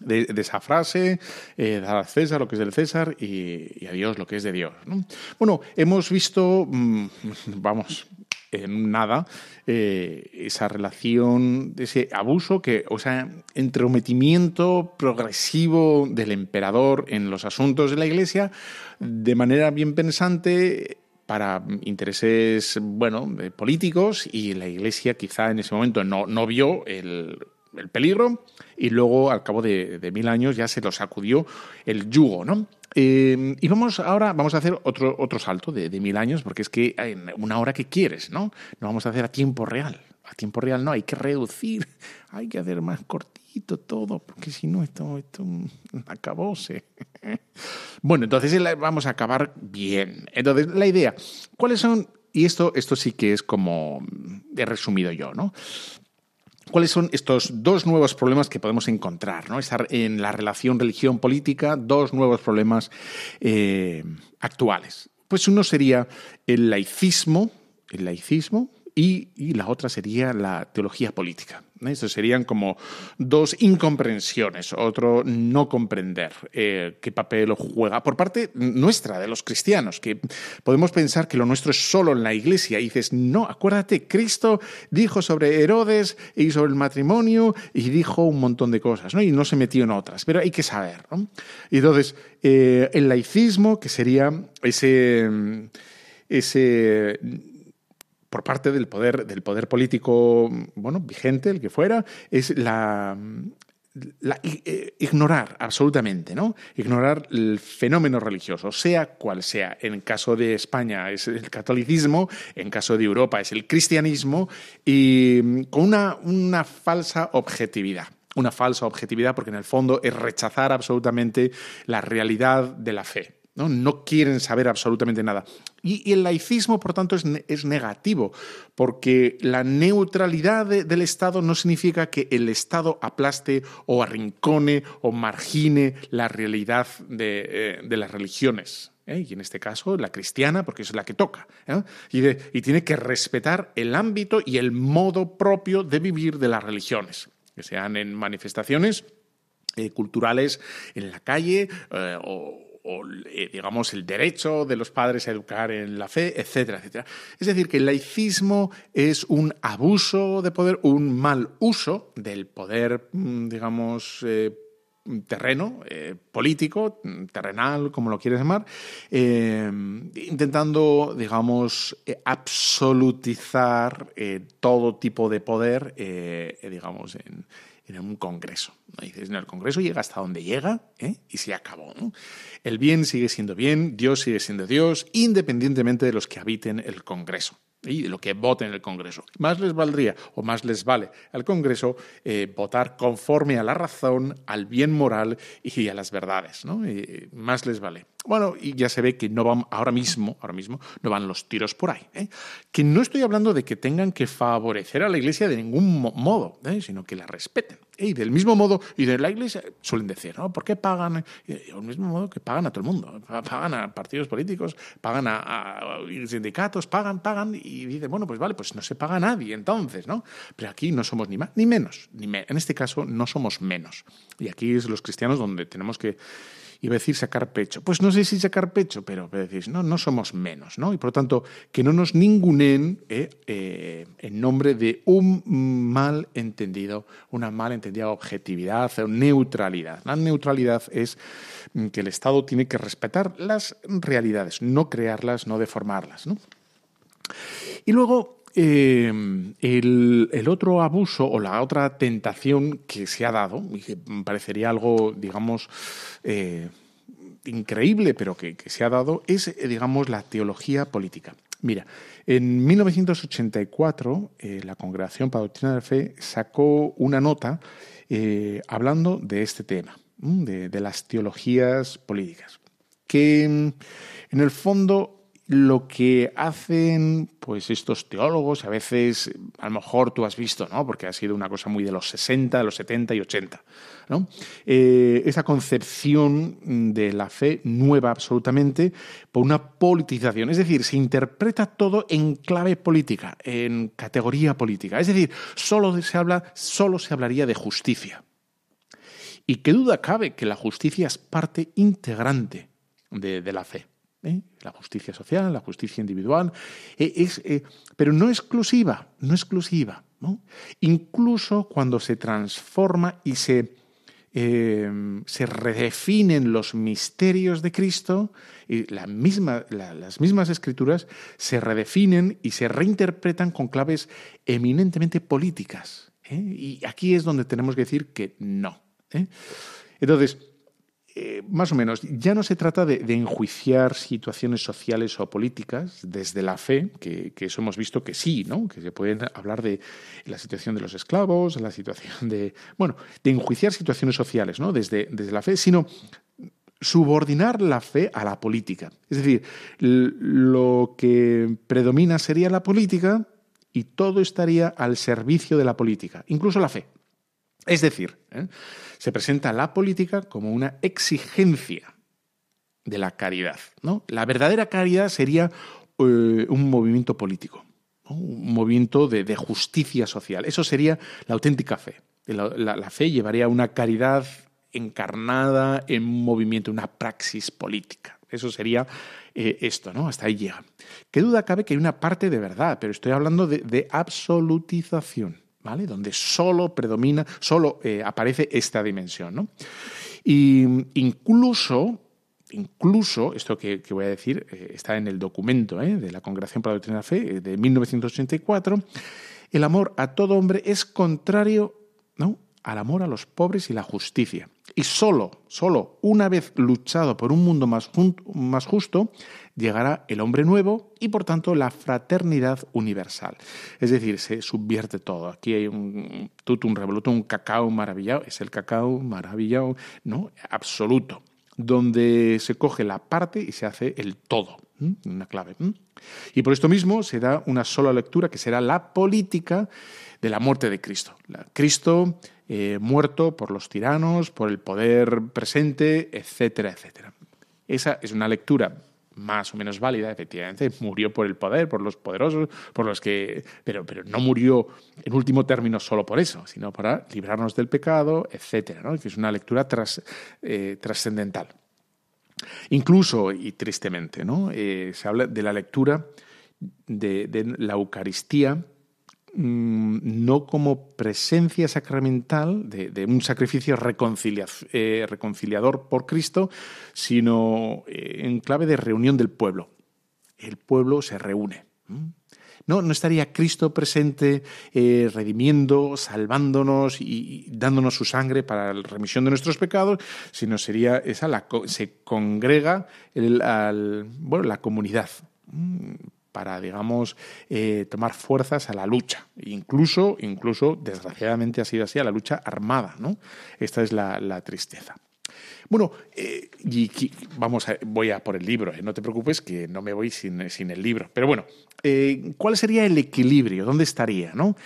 De, esa frase, eh, dar al César lo que es del César y, a Dios lo que es de Dios. ¿no? Bueno, hemos visto, mmm, vamos, en nada eh, esa relación, ese abuso, que, o sea, entrometimiento progresivo del emperador en los asuntos de la Iglesia de manera bien pensante para intereses, bueno, políticos y la Iglesia quizá en ese momento no, no vio el, el peligro y luego al cabo de, de, mil años ya se lo sacudió el yugo, ¿no? Eh, y vamos ahora, vamos a hacer otro, otro salto de, de, mil años, porque es que en una hora que quieres, ¿no? No vamos a hacer a tiempo real. A tiempo real no, hay que reducir, hay que hacer más cortito todo, porque si no, esto, esto acabóse. bueno, entonces vamos a acabar bien. Entonces, la idea, ¿cuáles son? Y esto, esto sí que es como he resumido yo, ¿no? ¿Cuáles son estos dos nuevos problemas que podemos encontrar ¿no? en la relación religión-política? Dos nuevos problemas eh, actuales. Pues uno sería el laicismo, el laicismo, y, y la otra sería la teología política. Estos serían como dos incomprensiones, otro no comprender eh, qué papel juega por parte nuestra, de los cristianos, que podemos pensar que lo nuestro es solo en la iglesia y dices, no, acuérdate, Cristo dijo sobre Herodes y sobre el matrimonio y dijo un montón de cosas, ¿no? Y no se metió en otras, pero hay que saber. Y entonces, eh, el laicismo, que sería ese, ese por parte del poder, del poder político bueno, vigente, el que fuera, es la, la, ignorar absolutamente, ¿no? Ignorar el fenómeno religioso, sea cual sea. En caso de España es el catolicismo, en caso de Europa es el cristianismo, y con una, una falsa objetividad una falsa objetividad porque en el fondo es rechazar absolutamente la realidad de la fe. ¿No? no quieren saber absolutamente nada. Y, el laicismo, por tanto, es, es, negativo, porque la neutralidad de, del Estado no significa que el Estado aplaste o arrincone o margine la realidad de, eh, de las religiones. ¿eh? Y en este caso, la cristiana, porque es la que toca. ¿eh? Y, y tiene que respetar el ámbito y el modo propio de vivir de las religiones, que sean en manifestaciones culturales en la calle eh, o, o, digamos, el derecho de los padres a educar en la fe, etcétera, etcétera. Es decir, que el laicismo es un abuso de poder, un mal uso del poder, digamos, eh, terreno, eh, político, terrenal, como lo quieres llamar, eh, intentando, digamos, absolutizar todo tipo de poder, digamos, en, en un congreso. ¿no? dices, no, el congreso llega hasta donde llega ¿eh? y se acabó. El bien sigue siendo bien, Dios sigue siendo Dios, independientemente de los que habiten el congreso. y de lo que voten en el Congreso. Más les valdría o más les vale al Congreso eh, votar conforme a la razón, al bien moral y a las verdades. ¿no? Más les vale. Bueno, y ya se ve que no van ahora mismo, ahora mismo no van los tiros por ahí. ¿eh? Que no estoy hablando de que tengan que favorecer a la Iglesia de ningún mo- modo, ¿eh? sino que la respeten. ¿eh? Y del mismo modo, y de la Iglesia suelen decir, ¿no? ¿Por qué pagan? Del mismo modo que pagan a todo el mundo. Pa- Pagan a partidos políticos, pagan a, sindicatos, pagan, pagan, y dicen, bueno, pues vale, pues no se paga a nadie entonces, ¿no? Pero aquí no somos ni más ni menos. Ni en este caso no somos menos. Y aquí es los cristianos donde tenemos que iba a decir sacar pecho. Pues no sé si sacar pecho, pero, pero decís, no, no somos menos, ¿no? Y por lo tanto, que no nos ningunen eh, eh, en nombre de un mal entendido, una mal entendida objetividad o neutralidad. La neutralidad es mm, que el Estado tiene que respetar las realidades, no crearlas, no deformarlas, ¿no? Y luego, eh, el, otro abuso o la otra tentación que se ha dado, y que parecería algo, digamos, eh, increíble, pero que, se ha dado, es, eh, digamos, la teología política. Mira, en 1984 eh, la Congregación para Doctrina de la Fe sacó una nota hablando de este tema, de, las teologías políticas, que en el fondo lo que hacen pues estos teólogos, a veces a lo mejor tú has visto, ¿no? porque ha sido una cosa muy de los 60, de los 70 y 80, ¿no? Eh, esa concepción de la fe nueva absolutamente por una politización, es decir, se interpreta todo en clave política, en categoría política, es decir, solo se habla, solo se hablaría de justicia. Y qué duda cabe que la justicia es parte integrante de, la fe. ¿eh? La justicia social, la justicia individual, eh, es, eh, pero no exclusiva, no exclusiva. Incluso cuando se transforma y se, eh, se redefinen los misterios de Cristo, y las mismas escrituras se redefinen y se reinterpretan con claves eminentemente políticas. Y aquí es donde tenemos que decir que no. Entonces, eh, más o menos, ya no se trata de, enjuiciar situaciones sociales o políticas desde la fe, que, eso hemos visto que sí, ¿no? que se pueden hablar de la situación de los esclavos, la situación de, bueno, de enjuiciar situaciones sociales ¿no? desde, desde la fe, sino subordinar la fe a la política. Es decir, lo que predomina sería la política y todo estaría al servicio de la política, incluso la fe. Es decir, ¿eh? se presenta la política como una exigencia de la caridad. ¿no? La verdadera caridad sería eh, un movimiento político, un movimiento de, justicia social. Eso sería la auténtica fe. La, fe llevaría una caridad encarnada en un movimiento, una praxis política. Eso sería eh, esto, ¿no? Hasta ahí llega. Qué duda cabe que hay una parte de verdad, pero estoy hablando de absolutización, Donde solo predomina, solo eh, aparece esta dimensión. Y incluso, incluso, esto que, voy a decir eh, está en el documento ¿eh? de la Congregación para la Doctrina de la Fe de 1984, el amor a todo hombre es contrario al amor a los pobres y la justicia. Y solo, solo una vez luchado por un mundo más, justo, llegará el hombre nuevo y por tanto la fraternidad universal. Es decir, se subvierte todo. Aquí hay un tutum revolutum, un cacao maravillado, es el cacao maravillado, ¿no? Absoluto, donde se coge la parte y se hace el todo. Una clave. Y por esto mismo se da una sola lectura que será la política de la muerte de Cristo. Cristo eh, muerto por los tiranos, por el poder presente, etcétera, etcétera. Esa es una lectura más o menos válida, efectivamente, murió por el poder, por los poderosos, por los que. Pero, pero no murió en último término solo por eso, sino para librarnos del pecado, etcétera, ¿no? es una lectura tras- eh, trascendental. Incluso, y tristemente, ¿no? Eh, se habla de la lectura de, la Eucaristía no como presencia sacramental de, un sacrificio eh, reconciliador por Cristo, sino eh, en clave de reunión del pueblo. El pueblo se reúne. No, no estaría Cristo presente eh, redimiendo, salvándonos y, dándonos su sangre para la remisión de nuestros pecados, sino sería esa la se congrega la comunidad mm, para, digamos, eh, tomar fuerzas a la lucha. Incluso, incluso, desgraciadamente ha sido así, a la lucha armada, ¿no? Esta es la, la tristeza. Bueno, eh, y, vamos a, voy a por el libro, ¿eh? no te preocupes que no me voy sin, sin el libro. Pero bueno, ¿cuál sería el equilibrio? ¿Dónde estaría? ¿no?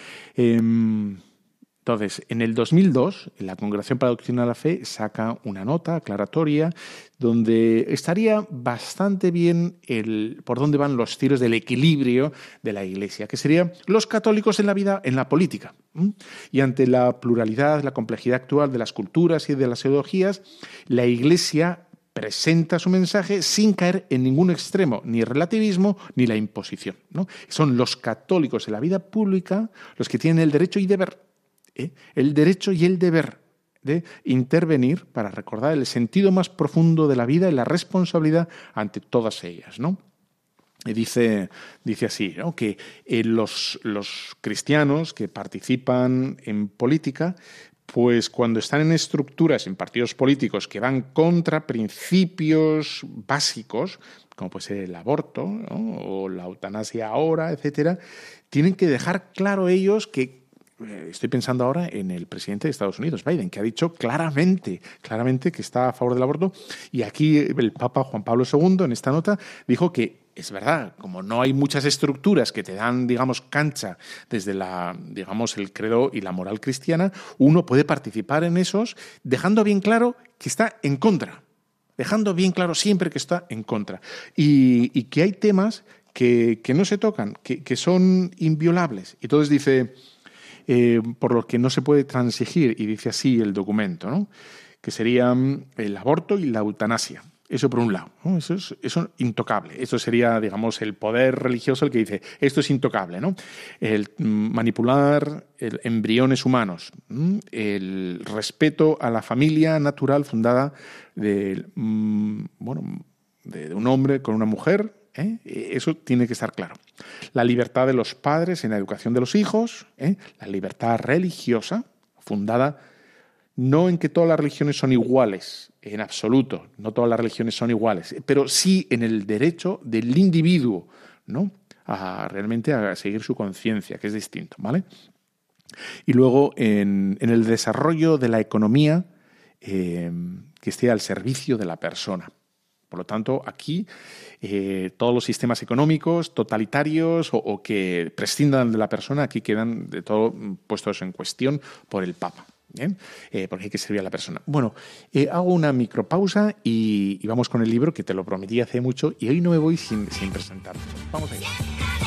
Entonces, en el 2002, la Congregación para la Doctrina de la Fe saca una nota aclaratoria donde estaría bastante bien el, por dónde van los tiros del equilibrio de la Iglesia, que serían los católicos en la vida, en la política. Y ante la pluralidad, la complejidad actual de las culturas y de las ideologías, la Iglesia presenta su mensaje sin caer en ningún extremo, ni relativismo ni la imposición. Son los católicos en la vida pública los que tienen el derecho y deber ¿eh? el derecho y el deber de intervenir para recordar el sentido más profundo de la vida y la responsabilidad ante todas ellas, ¿no? Dice, dice así, ¿no? que eh, los, los cristianos que participan en política, pues cuando están en estructuras, en partidos políticos que van contra principios básicos, como puede ser el aborto o la eutanasia ahora, etcétera, tienen que dejar claro ellos que estoy pensando ahora en el presidente de Estados Unidos, Biden, que ha dicho claramente, claramente que está a favor del aborto. Y aquí el Papa Juan Pablo II, en esta nota, dijo que es verdad, como no hay muchas estructuras que te dan, digamos, cancha desde la, digamos, el credo y la moral cristiana, uno puede participar en esos, dejando bien claro que está en contra, dejando bien claro siempre que está en contra. Y, y que hay temas que, que no se tocan, que, que son inviolables. Y entonces dice, eh, por lo que no se puede transigir, y dice así el documento, ¿no? que serían el aborto y la eutanasia. Eso por un lado, eso es intocable. Eso sería, digamos, el poder religioso el que dice, esto es intocable, ¿no? El mm, manipular el embriones humanos, el respeto a la familia natural fundada mm, bueno, de un hombre con una mujer, ¿eh? Eso tiene que estar claro. La libertad de los padres en la educación de los hijos, ¿eh? la libertad religiosa, fundada no en que todas las religiones son iguales, en absoluto, no todas las religiones son iguales, pero sí en el derecho del individuo, ¿no? A realmente a seguir su conciencia, que es distinto, ¿vale? Y luego en, el desarrollo de la economía eh, que esté al servicio de la persona. Por lo tanto, aquí eh, todos los sistemas económicos totalitarios o, que prescindan de la persona, aquí quedan de todo puestos en cuestión por el Papa. ¿bien? Eh, porque hay que servir a la persona. Bueno, eh, hago una micropausa y, vamos con el libro que te lo prometí hace mucho y hoy no me voy sin, sin. Vamos allá.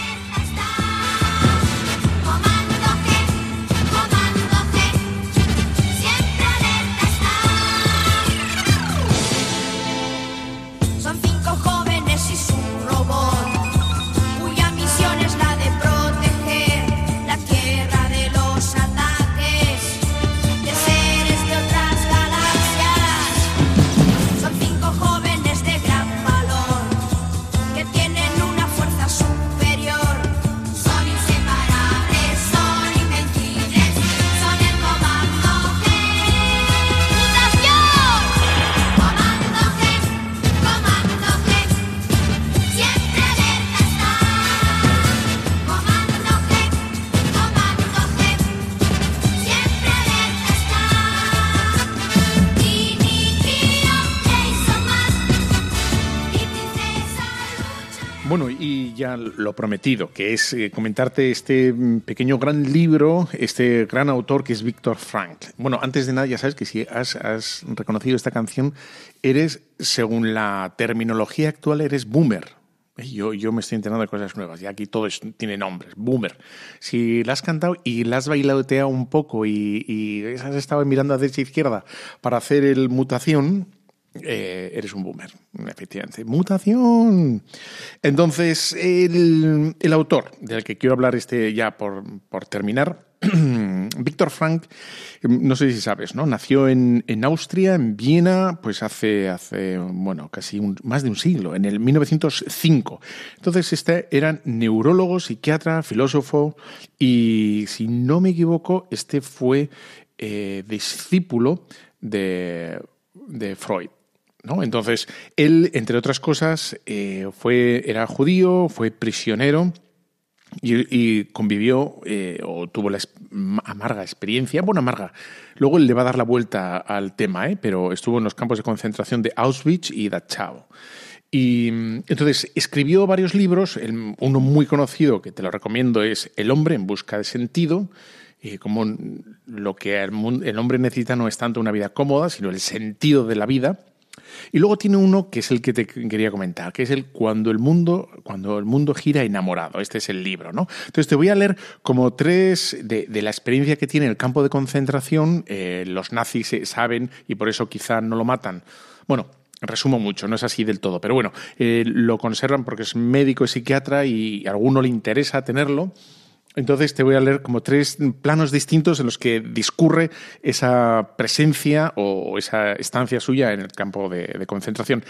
Bueno, y ya lo prometido, que es eh, comentarte este mm, pequeño gran libro, este gran autor que es Víctor Frank. Bueno, antes de nada, ya sabes que si has, has reconocido esta canción, eres, según la terminología actual, eres boomer. Yo, yo me estoy enterando de cosas nuevas, y aquí todo es- tiene nombres, boomer. Si la has cantado y la has bailoteado un poco y, y has estado mirando a derecha e izquierda para hacer el mutación, eh, eres un boomer, efectivamente. Mutación. Entonces, el, el autor del que quiero hablar este ya por, por terminar, Víctor Frank, no sé si sabes, ¿no? Nació en, en Austria, en Viena, pues hace, hace bueno, casi un- más de un siglo, en el 1905. Entonces, este era neurólogo, psiquiatra, filósofo y, si no me equivoco, este fue eh, discípulo de, de Freud. Entonces, él, entre otras cosas, eh, fue, era judío, fue prisionero y, convivió eh, o tuvo la amarga experiencia, bueno, amarga. Luego él le va a dar la vuelta al tema, ¿eh? pero estuvo en los campos de concentración de Auschwitz y Dachau. Y entonces escribió varios libros, uno muy conocido que te lo recomiendo es El hombre en busca de sentido, y como lo que el hombre necesita no es tanto una vida cómoda, sino el sentido de la vida. Y luego tiene uno que es el que te quería comentar, que es el cuando el mundo, cuando el mundo gira enamorado. Este es el libro, ¿no? Entonces te voy a leer como tres de, la experiencia que tiene el campo de concentración. Eh, los nazis eh, saben y por eso quizá no lo matan. Bueno, resumo mucho, no es así del todo, pero bueno, eh, lo conservan porque es médico y psiquiatra y a alguno le interesa tenerlo. Entonces te voy a leer como tres planos distintos en los que discurre esa presencia o esa estancia suya en el campo de, concentración.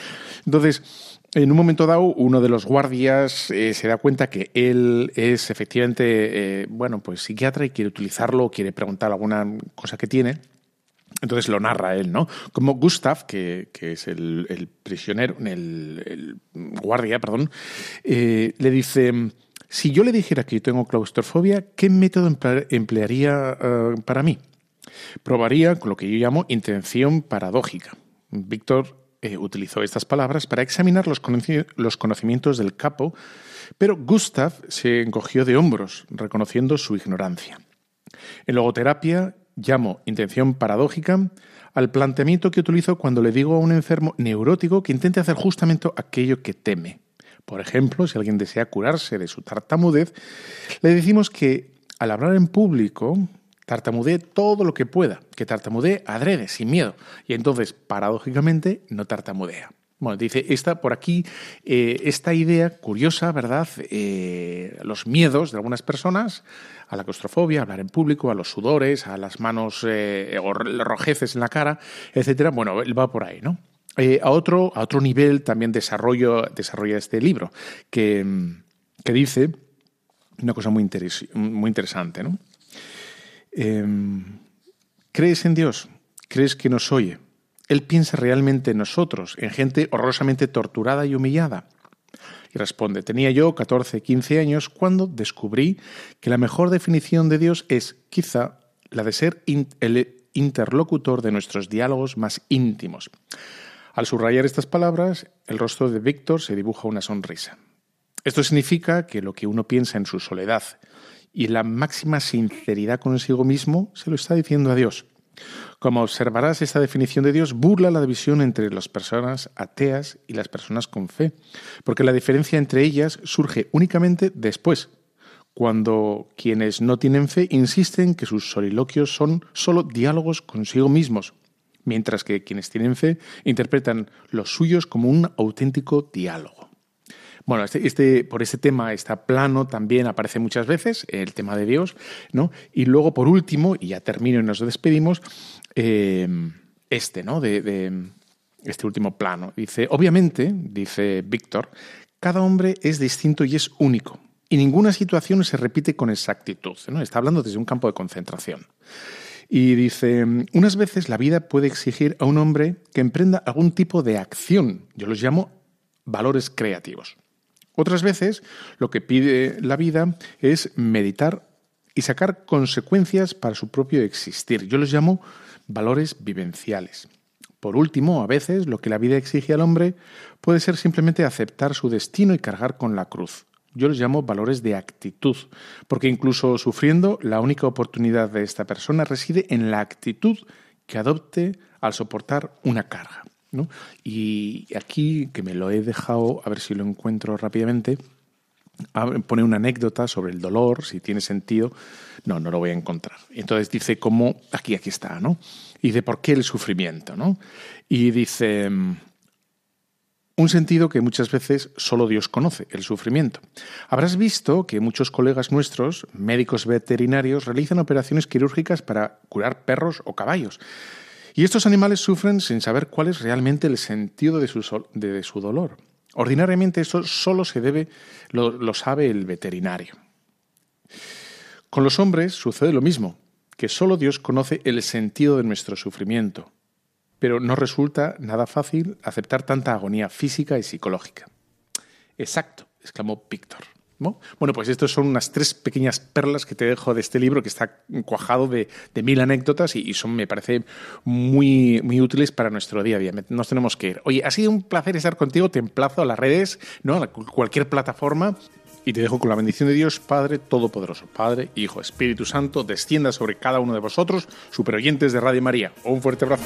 Entonces, en un momento dado, uno de los guardias eh, se da cuenta que él es efectivamente, eh, bueno, pues psiquiatra y quiere utilizarlo, quiere preguntar alguna cosa que tiene. Entonces lo narra él, ¿no? Como Gustav, que, es el, el prisionero, el, el guardia, perdón, eh, le dice, si yo le dijera que yo tengo claustrofobia, ¿qué método emple- emplearía eh, para mí? Probaría con lo que yo llamo intención paradójica. Víctor eh, utilizó estas palabras para examinar los conocimientos del capo, pero Gustav se encogió de hombros, reconociendo su ignorancia. En logoterapia llamo intención paradójica al planteamiento que utilizo cuando le digo a un enfermo neurótico que intente hacer justamente aquello que teme. Por ejemplo, si alguien desea curarse de su tartamudez, le decimos que al hablar en público tartamudee todo lo que pueda, que tartamudee adrede, sin miedo, y entonces, paradójicamente, no tartamudea. Bueno, dice, esta por aquí, eh, esta idea curiosa, ¿verdad? Eh, los miedos de algunas personas a la claustrofobia, a hablar en público, a los sudores, a las manos eh, o rojeces en la cara, etcétera. Bueno, él va por ahí, ¿no? Eh, a, otro, a otro nivel también desarrolla este libro, que, que dice una cosa muy, interes- muy interesante, ¿no? Em, ¿Crees en Dios? ¿Crees que nos oye? Él piensa realmente en nosotros, en gente horrorosamente torturada y humillada. Y responde, tenía yo 14, 15 años cuando descubrí que la mejor definición de Dios es quizá la de ser el interlocutor de nuestros diálogos más íntimos. Al subrayar estas palabras, el rostro de Víctor se dibuja una sonrisa. Esto significa que lo que uno piensa en su soledad y la máxima sinceridad consigo mismo se lo está diciendo a Dios. Como observarás, esta definición de Dios burla la división entre las personas ateas y las personas con fe, porque la diferencia entre ellas surge únicamente después, cuando quienes no tienen fe insisten que sus soliloquios son solo diálogos consigo mismos, mientras que quienes tienen fe interpretan los suyos como un auténtico diálogo. Bueno, este, este- por este tema está plano también aparece muchas veces, el tema de Dios, ¿no? Y luego, por último, y ya termino y nos despedimos, eh, este, ¿no? De, este último plano. Dice, obviamente, dice Víctor, cada hombre es distinto y es único. Y ninguna situación se repite con exactitud. ¿no? Está hablando desde un campo de concentración. Y dice, unas veces la vida puede exigir a un hombre que emprenda algún tipo de acción. Yo los llamo valores creativos. Otras veces lo que pide la vida es meditar y sacar consecuencias para su propio existir. Yo los llamo valores vivenciales. Por último, a veces lo que la vida exige al hombre puede ser simplemente aceptar su destino y cargar con la cruz. Yo los llamo valores de actitud, porque incluso sufriendo, la única oportunidad de esta persona reside en la actitud que adopte al soportar una carga. ¿no? Y aquí, que me lo he dejado, a ver si lo encuentro rápidamente, abre- pone una anécdota sobre el dolor, si tiene sentido. No, no lo voy a encontrar. Entonces dice cómo, aquí, aquí está, ¿no? Y dice, ¿por qué el sufrimiento, no? Y dice, mm, un sentido que muchas veces solo Dios conoce, el sufrimiento. Habrás visto que muchos colegas nuestros, médicos veterinarios, realizan operaciones quirúrgicas para curar perros o caballos. Y estos animales sufren sin saber cuál es realmente el sentido de su, dolor. Ordinariamente esto solo se debe, lo, lo sabe el veterinario. Con los hombres sucede lo mismo, que solo Dios conoce el sentido de nuestro sufrimiento. Pero no resulta nada fácil aceptar tanta agonía física y psicológica. Exacto, exclamó Víctor. ¿no? Bueno, pues estas son unas tres pequeñas perlas que te dejo de este libro que está cuajado de, mil anécdotas y, son, me parece, muy, muy útiles para nuestro día a día. Nos tenemos que ir. Oye, ha sido un placer estar contigo. Te emplazo a las redes, ¿no? a cualquier plataforma. Y te dejo con la bendición de Dios, Padre Todopoderoso, Padre, Hijo, Espíritu Santo, descienda sobre cada uno de vosotros, superoyentes de Radio María. Un fuerte abrazo.